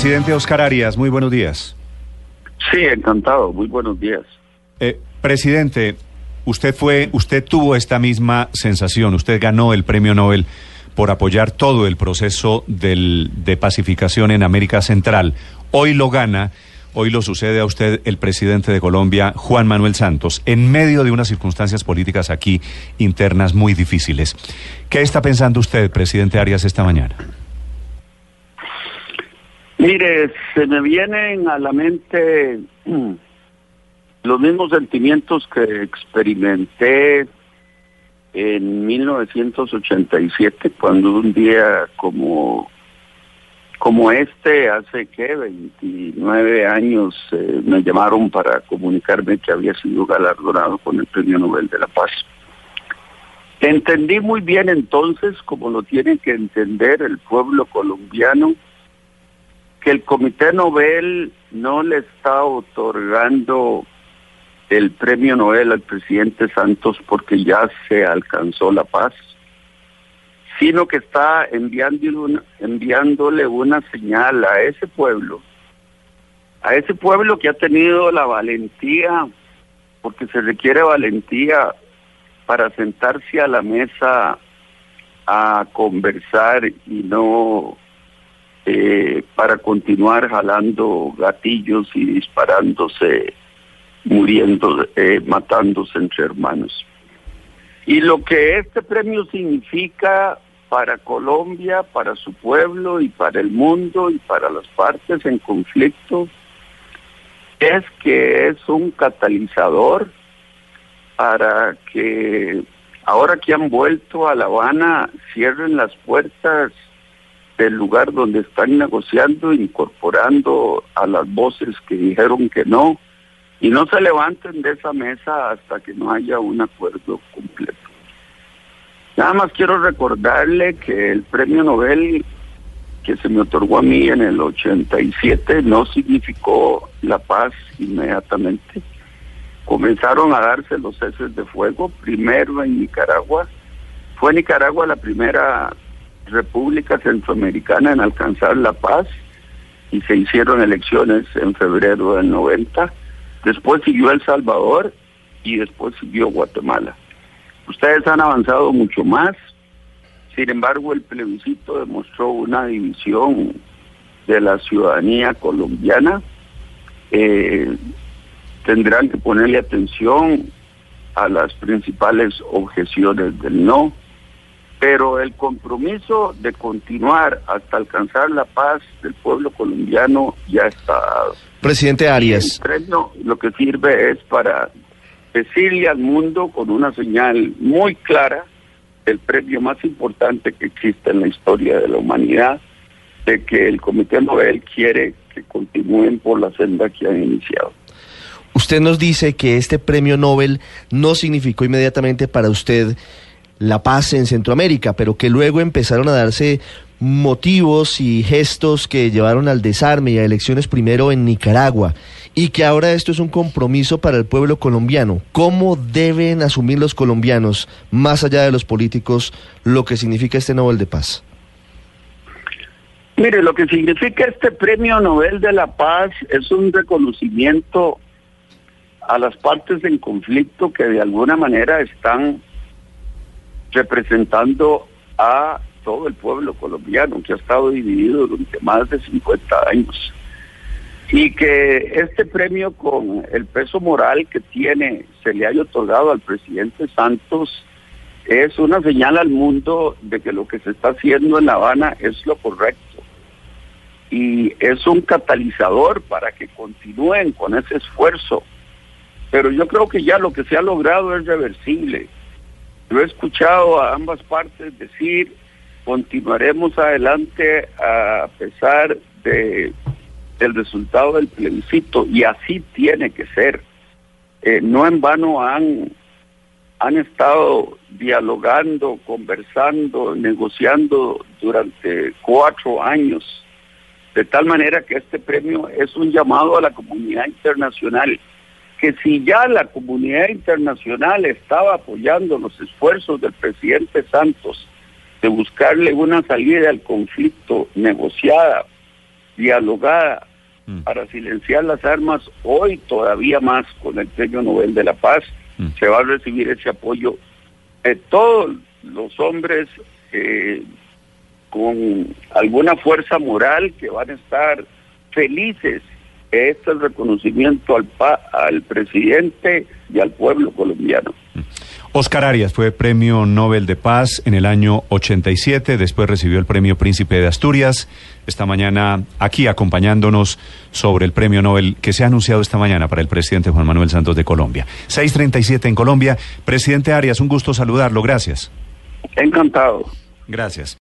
Presidente Oscar Arias, muy buenos días. Sí, encantado, muy buenos días. Eh, presidente, usted fue, usted tuvo esta misma sensación, usted ganó el premio Nobel por apoyar todo el proceso del, de pacificación en América Central. Hoy lo gana, hoy lo sucede a usted el presidente de Colombia, Juan Manuel Santos, en medio de unas circunstancias políticas aquí internas muy difíciles. ¿Qué está pensando usted, presidente Arias, esta mañana? Mire, se me vienen a la mente los mismos sentimientos que experimenté en 1987, cuando un día como, como este, hace que 29 años, eh, me llamaron para comunicarme que había sido galardonado con el Premio Nobel de la Paz. Entendí muy bien entonces, como lo tiene que entender el pueblo colombiano, que el Comité Nobel no le está otorgando el premio Nobel al presidente Santos porque ya se alcanzó la paz, sino que está enviándole una señal a ese pueblo, a ese pueblo que ha tenido la valentía, porque se requiere valentía para sentarse a la mesa a conversar y no eh, para continuar jalando gatillos y disparándose, muriendo, eh, matándose entre hermanos. Y lo que este premio significa para Colombia, para su pueblo y para el mundo y para las partes en conflicto es que es un catalizador para que ahora que han vuelto a La Habana cierren las puertas del lugar donde están negociando, incorporando a las voces que dijeron que no, y no se levanten de esa mesa hasta que no haya un acuerdo completo. Nada más quiero recordarle que el premio Nobel que se me otorgó a mí en el 87 no significó la paz inmediatamente. Comenzaron a darse los ceses de fuego, primero en Nicaragua. Fue Nicaragua la primera República Centroamericana en alcanzar la paz y se hicieron elecciones en febrero del 90. Después siguió El Salvador y después siguió Guatemala. Ustedes han avanzado mucho más, sin embargo el plebiscito demostró una división de la ciudadanía colombiana. Eh, tendrán que ponerle atención a las principales objeciones del no pero el compromiso de continuar hasta alcanzar la paz del pueblo colombiano ya está dado. Presidente Arias. el premio lo que sirve es para decirle al mundo con una señal muy clara el premio más importante que existe en la historia de la humanidad, de que el Comité Nobel quiere que continúen por la senda que han iniciado. Usted nos dice que este premio Nobel no significó inmediatamente para usted la paz en Centroamérica, pero que luego empezaron a darse motivos y gestos que llevaron al desarme y a elecciones primero en Nicaragua y que ahora esto es un compromiso para el pueblo colombiano. ¿Cómo deben asumir los colombianos, más allá de los políticos, lo que significa este Nobel de Paz? Mire, lo que significa este Premio Nobel de la Paz es un reconocimiento a las partes en conflicto que de alguna manera están representando a todo el pueblo colombiano que ha estado dividido durante más de 50 años. Y que este premio con el peso moral que tiene se le haya otorgado al presidente Santos es una señal al mundo de que lo que se está haciendo en La Habana es lo correcto. Y es un catalizador para que continúen con ese esfuerzo. Pero yo creo que ya lo que se ha logrado es reversible yo he escuchado a ambas partes decir, continuaremos adelante a pesar de, del resultado del plebiscito y así tiene que ser. Eh, no en vano han, han estado dialogando, conversando, negociando durante cuatro años, de tal manera que este premio es un llamado a la comunidad internacional que si ya la comunidad internacional estaba apoyando los esfuerzos del presidente Santos de buscarle una salida al conflicto negociada dialogada para silenciar las armas, hoy todavía más con el Premio Nobel de la Paz, se va a recibir ese apoyo de todos los hombres eh, con alguna fuerza moral que van a estar felices. Es el reconocimiento al, al presidente y al pueblo colombiano. Oscar Arias fue premio Nobel de Paz en el año 87, después recibió el premio Príncipe de Asturias. Esta mañana aquí acompañándonos sobre el premio Nobel que se ha anunciado esta mañana para el presidente Juan Manuel Santos de Colombia. 637 en Colombia. Presidente Arias, un gusto saludarlo. Gracias. Encantado. Gracias.